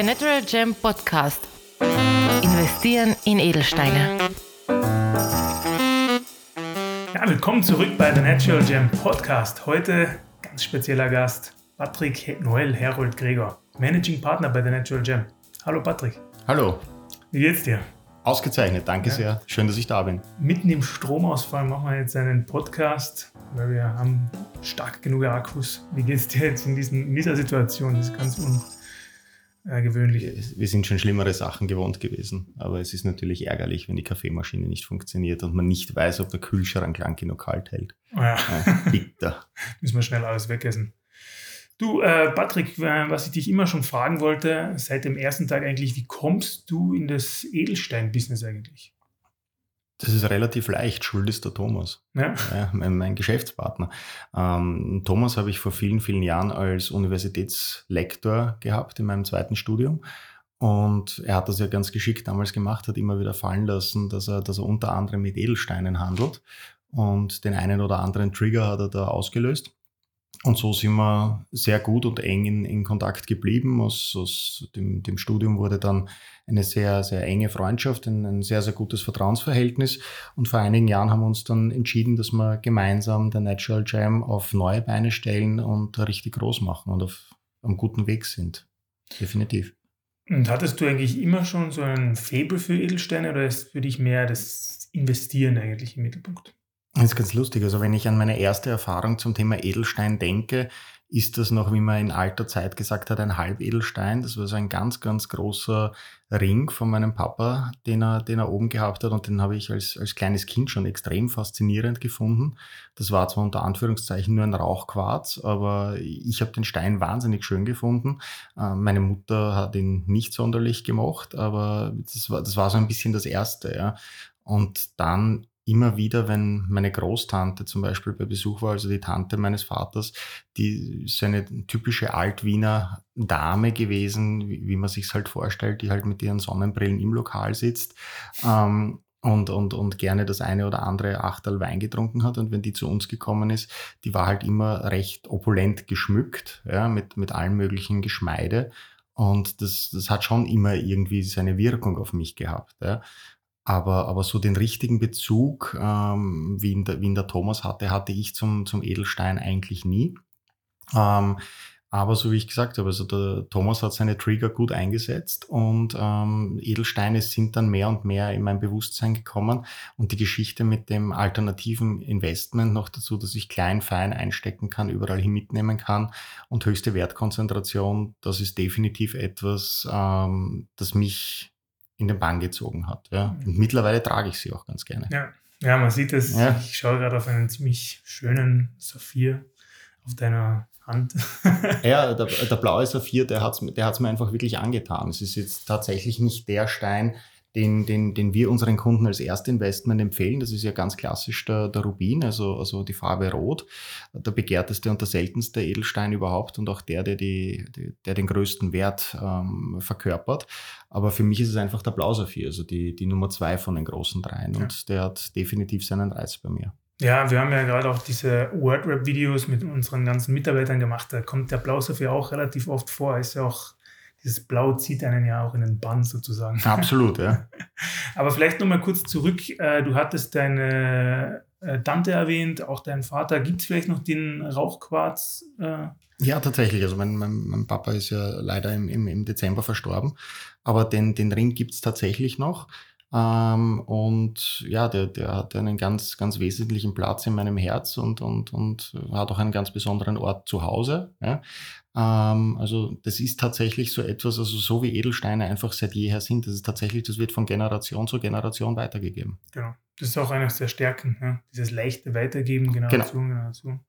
Der Natural Gem Podcast. Investieren in Edelsteine. Ja, willkommen zurück bei The Natural Gem Podcast. Heute ganz spezieller Gast, Patrick Noel Herold Gregor, Managing Partner bei The Natural Gem. Hallo Patrick. Hallo. Wie geht's dir? Ausgezeichnet, danke ja. sehr. Schön, dass ich da bin. Mitten im Stromausfall machen wir jetzt einen Podcast, weil wir haben stark genug Akkus. Wie geht's dir jetzt in, diesen, in dieser Situation? Das ist ganz un äh, gewöhnlich. Wir sind schon schlimmere Sachen gewohnt gewesen, aber es ist natürlich ärgerlich, wenn die Kaffeemaschine nicht funktioniert und man nicht weiß, ob der Kühlschrank lang genug kalt hält. Oh ja. ja bitter. Müssen wir schnell alles wegessen. Du, äh, Patrick, äh, was ich dich immer schon fragen wollte, seit dem ersten Tag eigentlich, wie kommst du in das Edelstein-Business eigentlich? Das ist relativ leicht, schuld ist der Thomas, ja. Ja, mein, mein, Geschäftspartner. Ähm, Thomas habe ich vor vielen, vielen Jahren als Universitätslektor gehabt in meinem zweiten Studium. Und er hat das ja ganz geschickt damals gemacht, hat immer wieder fallen lassen, dass er, dass er unter anderem mit Edelsteinen handelt. Und den einen oder anderen Trigger hat er da ausgelöst. Und so sind wir sehr gut und eng in, in Kontakt geblieben. Aus, aus dem, dem, Studium wurde dann eine sehr, sehr enge Freundschaft, ein, ein, sehr, sehr gutes Vertrauensverhältnis. Und vor einigen Jahren haben wir uns dann entschieden, dass wir gemeinsam der Natural Jam auf neue Beine stellen und richtig groß machen und auf einem guten Weg sind. Definitiv. Und hattest du eigentlich immer schon so ein Faible für Edelsteine oder ist für dich mehr das Investieren eigentlich im Mittelpunkt? Das ist ganz lustig. Also wenn ich an meine erste Erfahrung zum Thema Edelstein denke, ist das noch, wie man in alter Zeit gesagt hat, ein Halbedelstein. Das war so ein ganz, ganz großer Ring von meinem Papa, den er, den er oben gehabt hat und den habe ich als, als kleines Kind schon extrem faszinierend gefunden. Das war zwar unter Anführungszeichen nur ein Rauchquarz, aber ich habe den Stein wahnsinnig schön gefunden. Äh, meine Mutter hat ihn nicht sonderlich gemocht, aber das war, das war so ein bisschen das Erste. Ja. Und dann immer wieder, wenn meine Großtante zum Beispiel bei Besuch war, also die Tante meines Vaters, die ist eine typische Altwiener Dame gewesen, wie, wie man sich halt vorstellt, die halt mit ihren Sonnenbrillen im Lokal sitzt. Ähm, und, und, und gerne das eine oder andere Achtel Wein getrunken hat. Und wenn die zu uns gekommen ist, die war halt immer recht opulent geschmückt, ja, mit, mit allen möglichen Geschmeide. Und das, das hat schon immer irgendwie seine Wirkung auf mich gehabt. Ja. Aber, aber so den richtigen Bezug, ähm, wie, ihn der, wie ihn der Thomas hatte, hatte ich zum, zum Edelstein eigentlich nie. Ähm, aber so wie ich gesagt habe, also der Thomas hat seine Trigger gut eingesetzt und ähm, Edelsteine sind dann mehr und mehr in mein Bewusstsein gekommen. Und die Geschichte mit dem alternativen Investment noch dazu, dass ich klein, fein einstecken kann, überall hin mitnehmen kann und höchste Wertkonzentration, das ist definitiv etwas, ähm, das mich in den Bann gezogen hat. Ja. Und mittlerweile trage ich sie auch ganz gerne. Ja, ja man sieht es. Ja. Ich schaue gerade auf einen ziemlich schönen Saphir auf deiner Hand. ja, der, der blaue Saphir, der hat es der hat's mir einfach wirklich angetan. Es ist jetzt tatsächlich nicht der Stein, den, den, den wir unseren Kunden als Erstinvestment empfehlen. Das ist ja ganz klassisch der, der Rubin, also, also die Farbe Rot. Der begehrteste und der seltenste Edelstein überhaupt und auch der, der, die, der den größten Wert ähm, verkörpert. Aber für mich ist es einfach der Blausaphir, also die, die Nummer zwei von den großen dreien. Ja. Und der hat definitiv seinen Reiz bei mir. Ja, wir haben ja gerade auch diese WordRap-Videos mit unseren ganzen Mitarbeitern gemacht. Da kommt der Blausaphir auch relativ oft vor. Ist ja auch dieses Blau zieht einen ja auch in den Bann sozusagen. Absolut, ja. Aber vielleicht nochmal kurz zurück. Äh, du hattest deine äh, Tante erwähnt, auch deinen Vater. Gibt es vielleicht noch den Rauchquarz? Äh? Ja, tatsächlich. Also mein, mein, mein, Papa ist ja leider im, im, im Dezember verstorben. Aber den, den Ring gibt es tatsächlich noch. Ähm, und ja, der, der hat einen ganz, ganz wesentlichen Platz in meinem Herz und, und, und hat auch einen ganz besonderen Ort zu Hause. Ja. Ähm, also das ist tatsächlich so etwas, also so wie Edelsteine einfach seit jeher sind, das ist tatsächlich, das wird von Generation zu Generation weitergegeben. Genau. Das ist auch eines der Stärken, ja? dieses leichte Weitergeben, Generation, genau. Generation.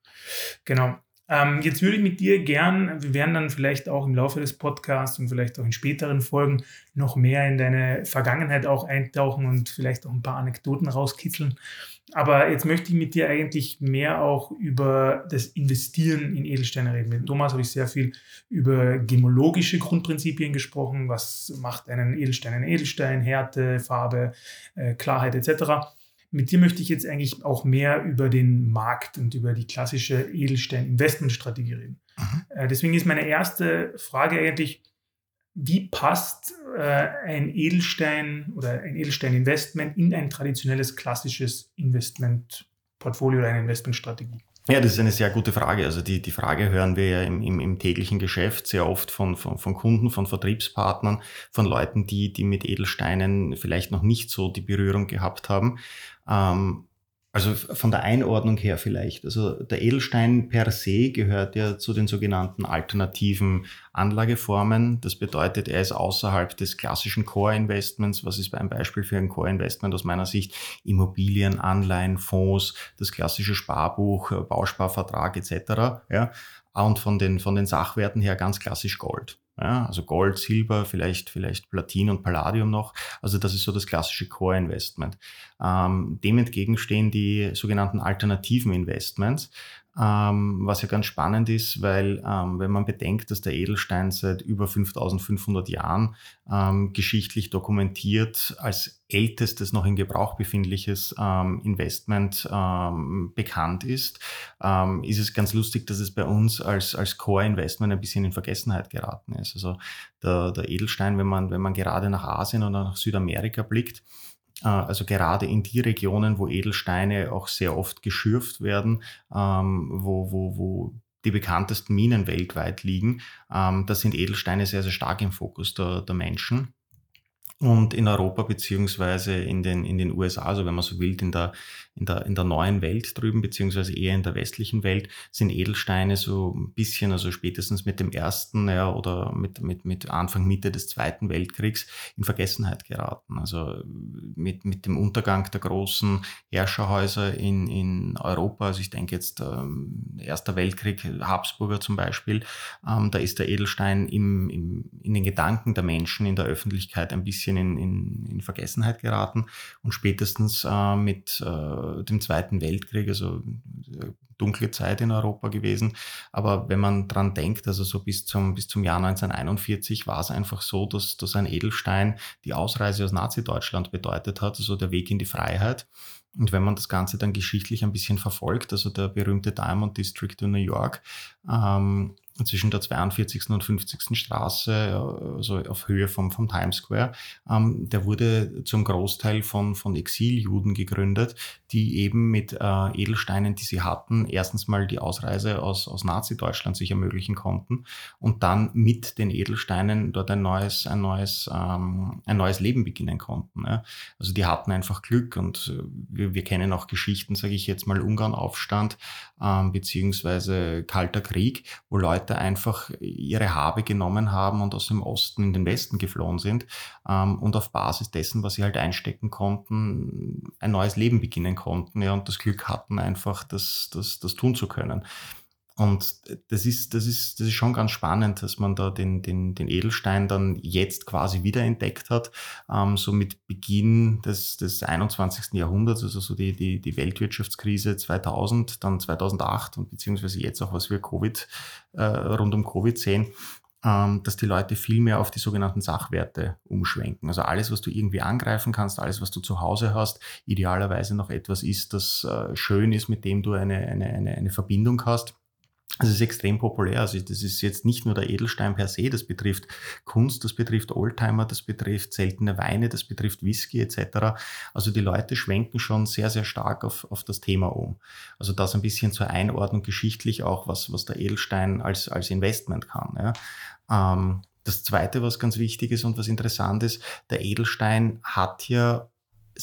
Genau. Ähm, jetzt würde ich mit dir gern, wir werden dann vielleicht auch im Laufe des Podcasts und vielleicht auch in späteren Folgen noch mehr in deine Vergangenheit auch eintauchen und vielleicht auch ein paar Anekdoten rauskitzeln. Aber jetzt möchte ich mit dir eigentlich mehr auch über das Investieren in Edelsteine reden. Mit Thomas habe ich sehr viel über gemologische Grundprinzipien gesprochen. Was macht einen Edelstein ein Edelstein? Härte, Farbe, äh, Klarheit etc. Mit dir möchte ich jetzt eigentlich auch mehr über den Markt und über die klassische Edelstein-Investmentstrategie reden. Mhm. Äh, deswegen ist meine erste Frage eigentlich, wie passt äh, ein Edelstein oder ein Edelstein-Investment in ein traditionelles klassisches Investmentportfolio oder eine Investmentstrategie? Ja, das ist eine sehr gute Frage. Also die, die Frage hören wir ja im, im, im täglichen Geschäft sehr oft von, von, von Kunden, von Vertriebspartnern, von Leuten, die, die mit Edelsteinen vielleicht noch nicht so die Berührung gehabt haben. Ähm, also von der Einordnung her vielleicht. Also der Edelstein per se gehört ja zu den sogenannten alternativen Anlageformen. Das bedeutet, er ist außerhalb des klassischen Core-Investments. Was ist ein Beispiel für ein Core-Investment aus meiner Sicht? Immobilien, Anleihen, Fonds, das klassische Sparbuch, Bausparvertrag etc. Ja. Und von den, von den Sachwerten her ganz klassisch Gold. Ja, also Gold, Silber, vielleicht, vielleicht Platin und Palladium noch. Also das ist so das klassische Core-Investment. Ähm, dem entgegenstehen die sogenannten alternativen Investments ähm, was ja ganz spannend ist, weil ähm, wenn man bedenkt, dass der Edelstein seit über 5500 Jahren ähm, geschichtlich dokumentiert als ältestes noch in Gebrauch befindliches ähm, Investment ähm, bekannt ist, ähm, ist es ganz lustig, dass es bei uns als, als Core-Investment ein bisschen in Vergessenheit geraten ist. Also der, der Edelstein, wenn man, wenn man gerade nach Asien oder nach Südamerika blickt, also gerade in die Regionen, wo Edelsteine auch sehr oft geschürft werden, ähm, wo, wo, wo die bekanntesten Minen weltweit liegen, ähm, da sind Edelsteine sehr, sehr stark im Fokus der, der Menschen. Und in Europa beziehungsweise in den, in den USA, also wenn man so will, in der, in der, in der neuen Welt drüben, beziehungsweise eher in der westlichen Welt, sind Edelsteine so ein bisschen, also spätestens mit dem ersten ja, oder mit, mit, mit Anfang, Mitte des Zweiten Weltkriegs in Vergessenheit geraten. Also mit, mit dem Untergang der großen Herrscherhäuser in, in Europa, also ich denke jetzt ähm, Erster Weltkrieg, Habsburger zum Beispiel, ähm, da ist der Edelstein im, im, in den Gedanken der Menschen in der Öffentlichkeit ein bisschen bisschen in, in, in Vergessenheit geraten und spätestens äh, mit äh, dem Zweiten Weltkrieg, also äh, dunkle Zeit in Europa gewesen. Aber wenn man dran denkt, also so bis zum, bis zum Jahr 1941 war es einfach so, dass, dass ein Edelstein die Ausreise aus Nazi-Deutschland bedeutet hat, also der Weg in die Freiheit. Und wenn man das Ganze dann geschichtlich ein bisschen verfolgt, also der berühmte Diamond District in New York, ähm, zwischen der 42. und 50. Straße, also auf Höhe vom, vom Times Square. Ähm, der wurde zum Großteil von, von Exiljuden gegründet, die eben mit äh, Edelsteinen, die sie hatten, erstens mal die Ausreise aus, aus Nazi-Deutschland sich ermöglichen konnten und dann mit den Edelsteinen dort ein neues, ein neues, ähm, ein neues Leben beginnen konnten. Ja. Also die hatten einfach Glück und äh, wir, wir kennen auch Geschichten, sage ich jetzt mal, Ungarn-Aufstand ähm, beziehungsweise Kalter Krieg, wo Leute Leute einfach ihre Habe genommen haben und aus dem Osten in den Westen geflohen sind ähm, und auf Basis dessen, was sie halt einstecken konnten, ein neues Leben beginnen konnten ja, und das Glück hatten, einfach das, das, das tun zu können. Und das ist, das ist, das ist schon ganz spannend, dass man da den, den, den Edelstein dann jetzt quasi wiederentdeckt hat, ähm, so mit Beginn des, des 21. Jahrhunderts, also so die, die, die Weltwirtschaftskrise 2000, dann 2008 und beziehungsweise jetzt auch, was wir Covid, äh, rund um Covid sehen, ähm, dass die Leute viel mehr auf die sogenannten Sachwerte umschwenken. Also alles, was du irgendwie angreifen kannst, alles, was du zu Hause hast, idealerweise noch etwas ist, das äh, schön ist, mit dem du eine, eine, eine, eine Verbindung hast das ist extrem populär. Also das ist jetzt nicht nur der Edelstein per se, das betrifft Kunst, das betrifft Oldtimer, das betrifft seltene Weine, das betrifft Whisky etc. Also die Leute schwenken schon sehr, sehr stark auf, auf das Thema um. Also das ein bisschen zur Einordnung geschichtlich auch, was, was der Edelstein als, als Investment kann. Ja. Ähm, das Zweite, was ganz wichtig ist und was interessant ist, der Edelstein hat ja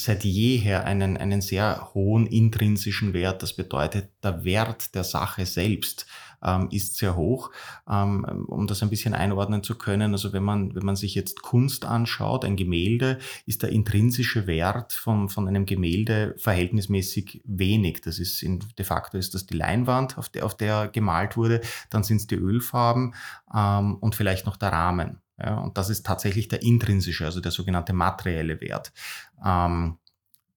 seit jeher einen, einen sehr hohen intrinsischen Wert. Das bedeutet, der Wert der Sache selbst ähm, ist sehr hoch. Ähm, um das ein bisschen einordnen zu können, also wenn man, wenn man sich jetzt Kunst anschaut, ein Gemälde, ist der intrinsische Wert von, von einem Gemälde verhältnismäßig wenig. Das ist in, de facto ist das die Leinwand, auf der, auf der gemalt wurde, dann sind es die Ölfarben ähm, und vielleicht noch der Rahmen. Ja, und das ist tatsächlich der intrinsische, also der sogenannte materielle Wert. Ähm,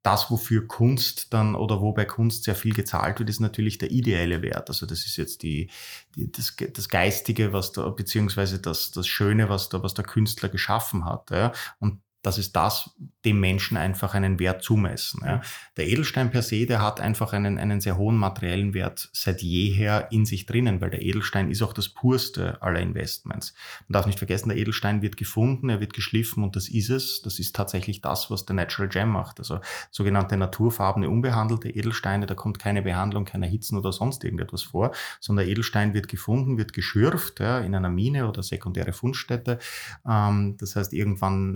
das, wofür Kunst dann oder wo bei Kunst sehr viel gezahlt wird, ist natürlich der ideelle Wert. Also das ist jetzt die, die das, das Geistige, was da, beziehungsweise das, das Schöne, was da, was der Künstler geschaffen hat. Ja. Und das ist das, dem Menschen einfach einen Wert zumessen. Ja. Der Edelstein per se, der hat einfach einen, einen sehr hohen materiellen Wert seit jeher in sich drinnen, weil der Edelstein ist auch das purste aller Investments. Man darf nicht vergessen, der Edelstein wird gefunden, er wird geschliffen und das ist es. Das ist tatsächlich das, was der Natural Gem macht. Also sogenannte naturfarbene, unbehandelte Edelsteine, da kommt keine Behandlung, kein Erhitzen oder sonst irgendetwas vor, sondern der Edelstein wird gefunden, wird geschürft ja, in einer Mine oder sekundäre Fundstätte. Ähm, das heißt, irgendwann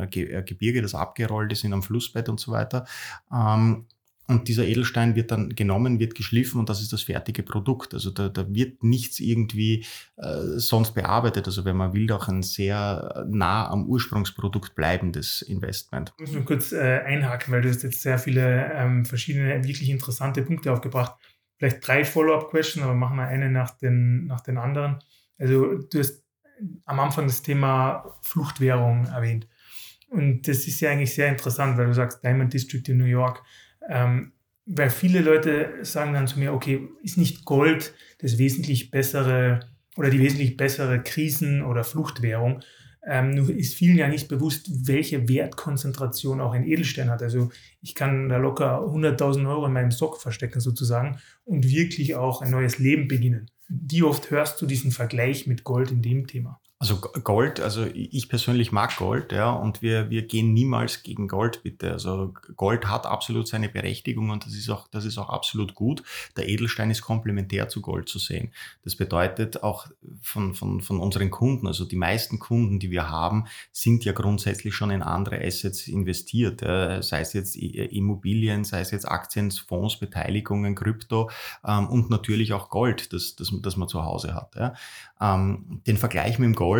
Gebirge, das abgerollt ist in einem Flussbett und so weiter. Ähm, und dieser Edelstein wird dann genommen, wird geschliffen und das ist das fertige Produkt. Also da, da wird nichts irgendwie äh, sonst bearbeitet. Also wenn man will, auch ein sehr nah am Ursprungsprodukt bleibendes Investment. Ich muss nur kurz äh, einhaken, weil du hast jetzt sehr viele ähm, verschiedene, wirklich interessante Punkte aufgebracht. Vielleicht drei Follow-up-Questions, aber machen wir eine nach den, nach den anderen. Also du hast am Anfang das Thema Fluchtwährung erwähnt. Und das ist ja eigentlich sehr interessant, weil du sagst Diamond District in New York. Ähm, weil viele Leute sagen dann zu mir, okay, ist nicht Gold das wesentlich bessere oder die wesentlich bessere Krisen- oder Fluchtwährung? Ähm, nur ist vielen ja nicht bewusst, welche Wertkonzentration auch ein Edelstein hat. Also ich kann da locker 100.000 Euro in meinem Sock verstecken sozusagen und wirklich auch ein neues Leben beginnen. Wie oft hörst du diesen Vergleich mit Gold in dem Thema? Also Gold, also ich persönlich mag Gold, ja, und wir, wir gehen niemals gegen Gold, bitte. Also Gold hat absolut seine Berechtigung und das ist auch, das ist auch absolut gut. Der Edelstein ist komplementär zu Gold zu sehen. Das bedeutet auch von, von, von unseren Kunden, also die meisten Kunden, die wir haben, sind ja grundsätzlich schon in andere Assets investiert, ja, sei es jetzt Immobilien, sei es jetzt Aktien, Fonds, Beteiligungen, Krypto ähm, und natürlich auch Gold, das, das, das man zu Hause hat. Ja. Ähm, den Vergleich mit dem Gold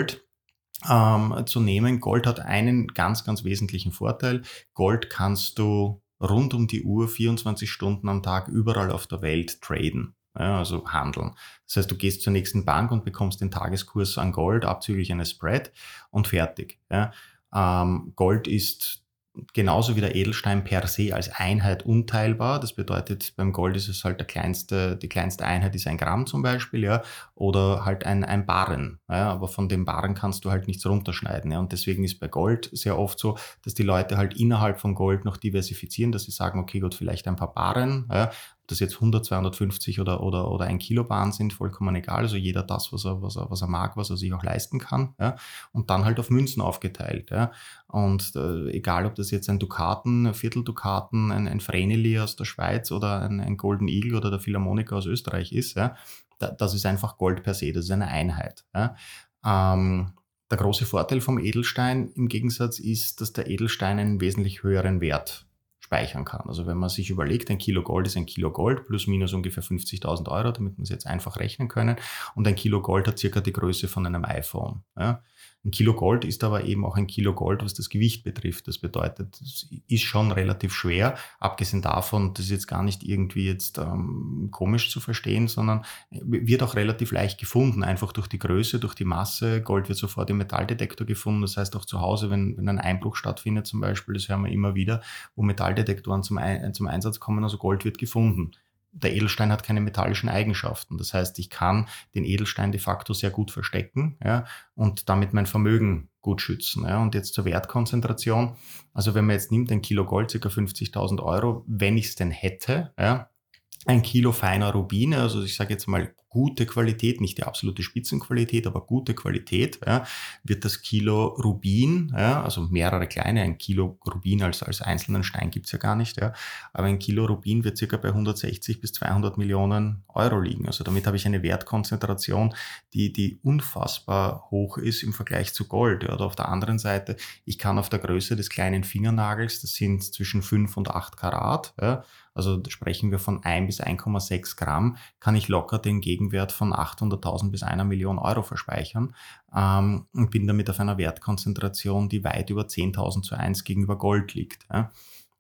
ähm, zu nehmen. Gold hat einen ganz, ganz wesentlichen Vorteil. Gold kannst du rund um die Uhr 24 Stunden am Tag überall auf der Welt traden. Ja, also handeln. Das heißt, du gehst zur nächsten Bank und bekommst den Tageskurs an Gold abzüglich eines Spread und fertig. Ja. Ähm, Gold ist genauso wie der Edelstein per se als Einheit unteilbar. Das bedeutet, beim Gold ist es halt der kleinste, die kleinste Einheit ist ein Gramm zum Beispiel, ja, oder halt ein, ein Barren. Ja, aber von dem Barren kannst du halt nichts runterschneiden. Ja, und deswegen ist bei Gold sehr oft so, dass die Leute halt innerhalb von Gold noch diversifizieren, dass sie sagen, okay, gut, vielleicht ein paar Barren, ja, ob das jetzt 100, 250 oder, oder, oder ein Kilo Bahn sind, vollkommen egal. Also jeder das, was er, was er, was er mag, was er sich auch leisten kann. Ja? Und dann halt auf Münzen aufgeteilt. Ja? Und äh, egal, ob das jetzt ein Dukaten, ein Vierteldukaten, ein, ein Vreneli aus der Schweiz oder ein, ein Golden Eagle oder der Philharmoniker aus Österreich ist, ja? Da, das ist einfach Gold per se, das ist eine Einheit. Ja? Ähm, der große Vorteil vom Edelstein im Gegensatz ist, dass der Edelstein einen wesentlich höheren Wert speichern kann. Also wenn man sich überlegt, ein Kilo Gold ist ein Kilo Gold plus minus ungefähr 50.000 Euro, damit wir es jetzt einfach rechnen können. Und ein Kilo Gold hat circa die Größe von einem iPhone. Ja. Ein Kilo Gold ist aber eben auch ein Kilo Gold, was das Gewicht betrifft. Das bedeutet, es ist schon relativ schwer, abgesehen davon, das ist jetzt gar nicht irgendwie jetzt ähm, komisch zu verstehen, sondern wird auch relativ leicht gefunden, einfach durch die Größe, durch die Masse. Gold wird sofort im Metalldetektor gefunden. Das heißt auch zu Hause, wenn, wenn ein Einbruch stattfindet zum Beispiel, das hören wir immer wieder, wo Metalldetektoren zum, zum Einsatz kommen, also Gold wird gefunden der Edelstein hat keine metallischen Eigenschaften. Das heißt, ich kann den Edelstein de facto sehr gut verstecken ja, und damit mein Vermögen gut schützen. Ja. Und jetzt zur Wertkonzentration. Also wenn man jetzt nimmt, ein Kilo Gold, ca. 50.000 Euro, wenn ich es denn hätte, ja, ein Kilo feiner Rubine, also ich sage jetzt mal gute Qualität, nicht die absolute Spitzenqualität, aber gute Qualität, ja, wird das Kilo Rubin, ja, also mehrere kleine, ein Kilo Rubin als, als einzelnen Stein gibt's ja gar nicht, ja, aber ein Kilo Rubin wird circa bei 160 bis 200 Millionen Euro liegen. Also damit habe ich eine Wertkonzentration, die, die unfassbar hoch ist im Vergleich zu Gold. Ja. Oder auf der anderen Seite, ich kann auf der Größe des kleinen Fingernagels, das sind zwischen 5 und 8 Karat, ja, also sprechen wir von 1 bis 1,6 Gramm, kann ich locker den Gegenwert von 800.000 bis einer Million Euro verspeichern ähm, und bin damit auf einer Wertkonzentration, die weit über 10.000 zu 1 gegenüber Gold liegt. Ja.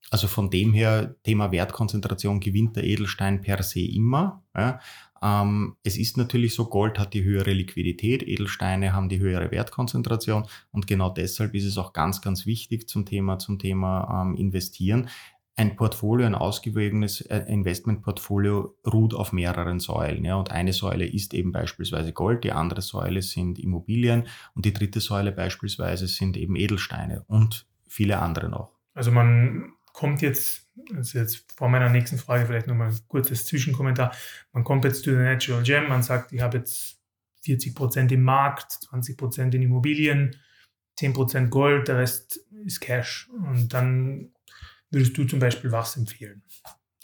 Also von dem her, Thema Wertkonzentration gewinnt der Edelstein per se immer. Ja. Ähm, es ist natürlich so, Gold hat die höhere Liquidität, Edelsteine haben die höhere Wertkonzentration und genau deshalb ist es auch ganz, ganz wichtig zum Thema, zum Thema ähm, Investieren, ein Portfolio, ein ausgewogenes äh, Investmentportfolio ruht auf mehreren Säulen. Ja, und eine Säule ist eben beispielsweise Gold, die andere Säule sind Immobilien und die dritte Säule beispielsweise sind eben Edelsteine. Und viele andere noch. Also man kommt jetzt, das ist jetzt vor meiner nächsten Frage vielleicht nochmal ein kurzes Zwischenkommentar, man kommt jetzt zu der Natural Gem, man sagt, ich habe jetzt 40 Prozent im Markt, 20 Prozent in Immobilien, 10 Prozent Gold, der Rest ist Cash. Und dann würdest du zum Beispiel was empfehlen?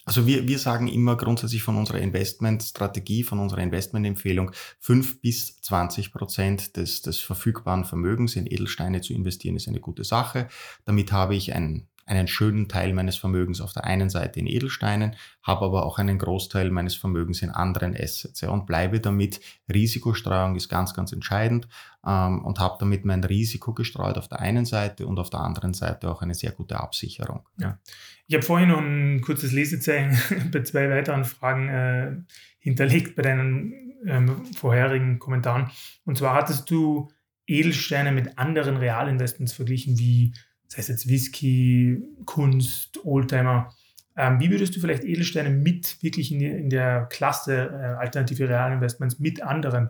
Also wir, wir sagen immer grundsätzlich von unserer Investmentstrategie, von unserer Investmentempfehlung, 5 bis 20 Prozent des, des verfügbaren Vermögens in Edelsteine zu investieren, ist eine gute Sache. Damit habe ich ein einen schönen Teil meines Vermögens auf der einen Seite in Edelsteinen, habe aber auch einen Großteil meines Vermögens in anderen Assets ja, und bleibe damit, Risikostreuung ist ganz, ganz entscheidend ähm, und habe damit mein Risiko gestreut auf der einen Seite und auf der anderen Seite auch eine sehr gute Absicherung. Ja. Ich habe vorhin noch ein kurzes Lesezeichen bei zwei weiteren Fragen äh, hinterlegt bei deinen ähm, vorherigen Kommentaren. Und zwar hattest du Edelsteine mit anderen Realinvestments verglichen, wie das heißt jetzt Whisky, Kunst, Oldtimer. Ähm, wie würdest du vielleicht Edelsteine mit wirklich in, in der Klasse äh, alternative Realinvestments mit anderen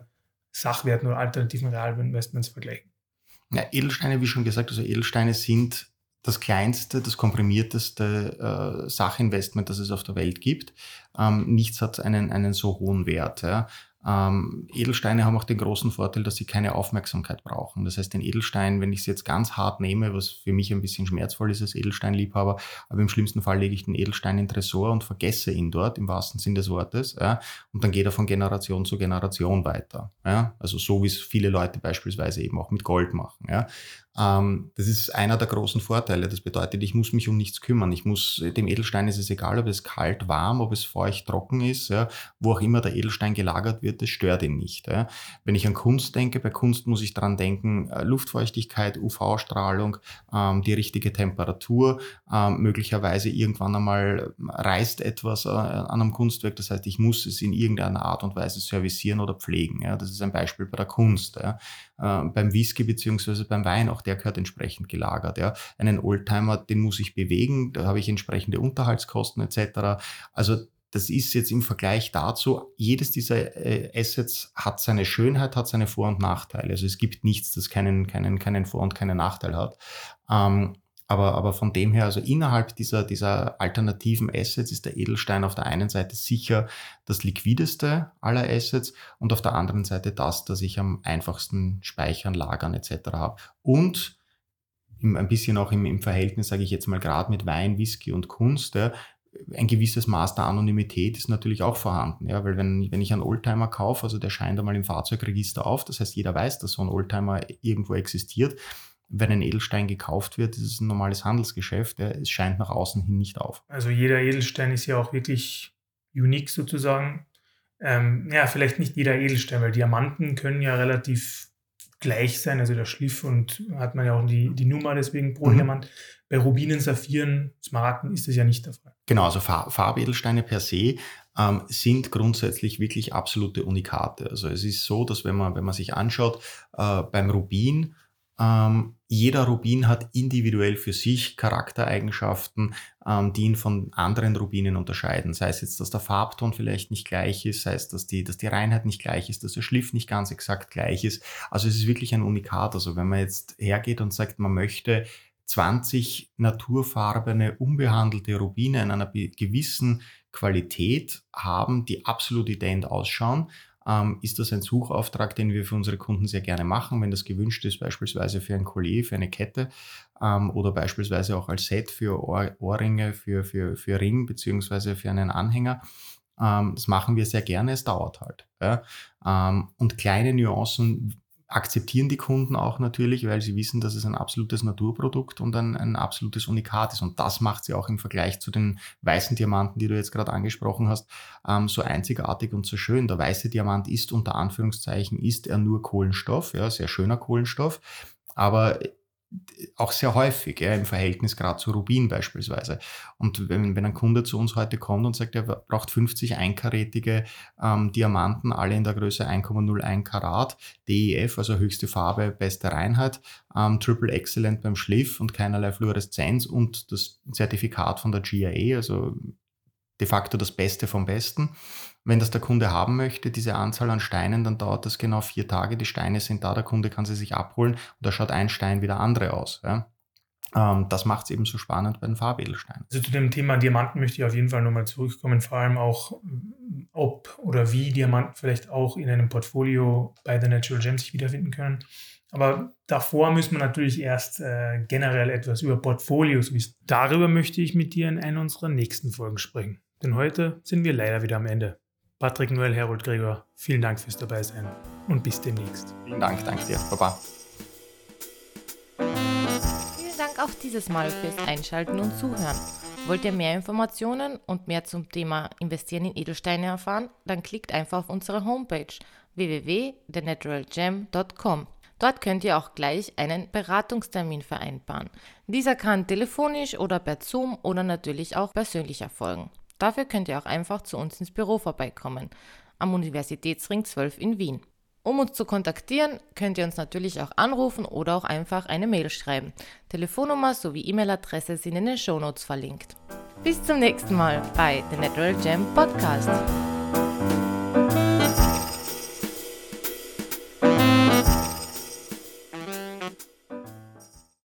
Sachwerten oder alternativen Realinvestments vergleichen? Ja, Edelsteine, wie schon gesagt, also Edelsteine sind das kleinste, das komprimierteste äh, Sachinvestment, das es auf der Welt gibt. Ähm, nichts hat einen, einen so hohen Wert. Ja. Ähm, Edelsteine haben auch den großen Vorteil, dass sie keine Aufmerksamkeit brauchen. Das heißt, den Edelstein, wenn ich es jetzt ganz hart nehme, was für mich ein bisschen schmerzvoll ist als Edelsteinliebhaber, aber im schlimmsten Fall lege ich den Edelstein in den Tresor und vergesse ihn dort, im wahrsten Sinn des Wortes, ja, und dann geht er von Generation zu Generation weiter. Ja. Also so wie es viele Leute beispielsweise eben auch mit Gold machen. Ja. Ähm, das ist einer der großen Vorteile. Das bedeutet, ich muss mich um nichts kümmern. Ich muss, dem Edelstein ist es egal, ob es kalt, warm, ob es feucht, trocken ist, ja, wo auch immer der Edelstein gelagert wird, das stört ihn nicht. Ja. Wenn ich an Kunst denke, bei Kunst muss ich dran denken, äh, Luftfeuchtigkeit, UV-Strahlung, ähm, die richtige Temperatur, ähm, möglicherweise irgendwann einmal reißt etwas äh, an einem Kunstwerk. Das heißt, ich muss es in irgendeiner Art und Weise servicieren oder pflegen. Ja. Das ist ein Beispiel bei der Kunst. Ja. Äh, beim Whisky beziehungsweise beim Wein, auch der gehört entsprechend gelagert. Ja. Einen Oldtimer, den muss ich bewegen, da habe ich entsprechende Unterhaltskosten etc. Also das ist jetzt im Vergleich dazu, jedes dieser äh, Assets hat seine Schönheit, hat seine Vor- und Nachteile. Also es gibt nichts, das keinen, keinen, keinen Vor- und keinen Nachteil hat. Ähm, aber, aber von dem her, also innerhalb dieser, dieser alternativen Assets ist der Edelstein auf der einen Seite sicher das liquideste aller Assets und auf der anderen Seite das, das ich am einfachsten speichern, lagern etc. habe. Und im, ein bisschen auch im, im Verhältnis, sage ich jetzt mal, gerade mit Wein, Whisky und Kunst, ja, ein gewisses Maß der Anonymität ist natürlich auch vorhanden, ja, weil wenn, wenn ich einen Oldtimer kaufe, also der scheint einmal im Fahrzeugregister auf, das heißt, jeder weiß, dass so ein Oldtimer irgendwo existiert, wenn ein Edelstein gekauft wird, ist es ein normales Handelsgeschäft. Es scheint nach außen hin nicht auf. Also jeder Edelstein ist ja auch wirklich unique sozusagen. Ähm, ja, vielleicht nicht jeder Edelstein, weil Diamanten können ja relativ gleich sein. Also der Schliff und hat man ja auch die, die Nummer deswegen pro mhm. Diamant. Bei Rubinen, Saphiren, Smaragden ist das ja nicht der Fall. Genau, also Farbedelsteine per se ähm, sind grundsätzlich wirklich absolute Unikate. Also es ist so, dass wenn man, wenn man sich anschaut, äh, beim Rubin ähm, jeder Rubin hat individuell für sich Charaktereigenschaften, ähm, die ihn von anderen Rubinen unterscheiden. Sei es jetzt, dass der Farbton vielleicht nicht gleich ist, sei es, dass die, dass die Reinheit nicht gleich ist, dass der Schliff nicht ganz exakt gleich ist. Also es ist wirklich ein Unikat. Also wenn man jetzt hergeht und sagt, man möchte 20 naturfarbene, unbehandelte Rubine in einer gewissen Qualität haben, die absolut ident ausschauen, ähm, ist das ein Suchauftrag, den wir für unsere Kunden sehr gerne machen, wenn das gewünscht ist, beispielsweise für ein Collier, für eine Kette ähm, oder beispielsweise auch als Set für Ohr Ohrringe, für, für, für Ring beziehungsweise für einen Anhänger. Ähm, das machen wir sehr gerne, es dauert halt. Ja. Ähm, und kleine Nuancen akzeptieren die Kunden auch natürlich, weil sie wissen, dass es ein absolutes Naturprodukt und ein, ein absolutes Unikat ist. Und das macht sie auch im Vergleich zu den weißen Diamanten, die du jetzt gerade angesprochen hast, ähm, so einzigartig und so schön. Der weiße Diamant ist unter Anführungszeichen, ist er nur Kohlenstoff, ja, sehr schöner Kohlenstoff. Aber auch sehr häufig ja, im Verhältnis gerade zu Rubin beispielsweise. Und wenn, wenn ein Kunde zu uns heute kommt und sagt, er braucht 50 einkarätige ähm, Diamanten, alle in der Größe 1,01 Karat, DEF, also höchste Farbe, beste Reinheit, ähm, Triple Excellent beim Schliff und keinerlei Fluoreszenz und das Zertifikat von der GIA, also de facto das Beste vom Besten. Wenn das der Kunde haben möchte, diese Anzahl an Steinen, dann dauert das genau vier Tage. Die Steine sind da, der Kunde kann sie sich abholen und da schaut ein Stein wie der andere aus. Ja. ähm, das macht es eben so spannend bei den Farbedelsteinen. Also zu dem Thema Diamanten möchte ich auf jeden Fall nochmal zurückkommen, vor allem auch, ob oder wie Diamanten vielleicht auch in einem Portfolio bei The Natural Gems sich wiederfinden können. Aber davor müssen wir natürlich erst äh, generell etwas über Portfolios wissen. Darüber möchte ich mit dir in einer unserer nächsten Folgen sprechen. Denn heute sind wir leider wieder am Ende. Patrick Noel, Herold Gregor, vielen Dank fürs Dabeisein und bis demnächst. Vielen Dank, danke dir. Baba. Vielen Dank auch dieses Mal fürs Einschalten und Zuhören. Wollt ihr mehr Informationen und mehr zum Thema Investieren in Edelsteine erfahren? Dann klickt einfach auf unsere Homepage www.thenaturalgem.com. Dort könnt ihr auch gleich einen Beratungstermin vereinbaren. Dieser kann telefonisch oder per Zoom oder natürlich auch persönlich erfolgen. Dafür könnt ihr auch einfach zu uns ins Büro vorbeikommen, am Universitätsring 12 in Wien. Um uns zu kontaktieren, könnt ihr uns natürlich auch anrufen oder auch einfach eine Mail schreiben. Telefonnummer sowie E-Mail-Adresse sind in den Shownotes verlinkt. Bis zum nächsten Mal bei The Natural Gem Podcast.